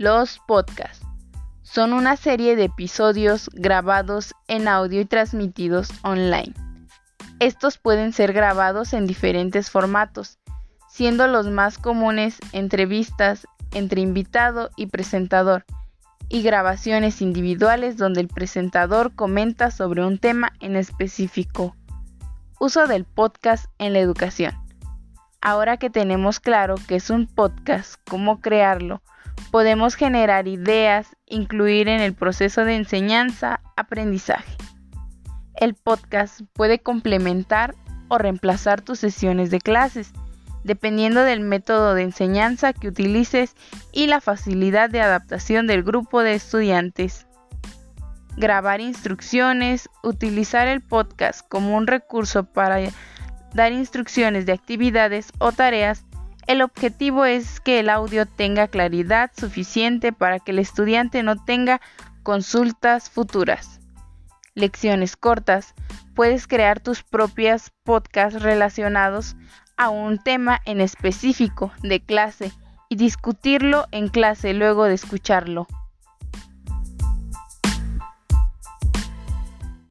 Los podcasts son una serie de episodios grabados en audio y transmitidos online. Estos pueden ser grabados en diferentes formatos, siendo los más comunes entrevistas entre invitado y presentador y grabaciones individuales donde el presentador comenta sobre un tema en específico. Uso del podcast en la educación. Ahora que tenemos claro qué es un podcast, cómo crearlo, podemos generar ideas, incluir en el proceso de enseñanza, aprendizaje. El podcast puede complementar o reemplazar tus sesiones de clases, dependiendo del método de enseñanza que utilices y la facilidad de adaptación del grupo de estudiantes. Grabar instrucciones, utilizar el podcast como un recurso para dar instrucciones de actividades o tareas el objetivo es que el audio tenga claridad suficiente para que el estudiante no tenga consultas futuras. Lecciones cortas. Puedes crear tus propias podcasts relacionados a un tema en específico de clase y discutirlo en clase luego de escucharlo.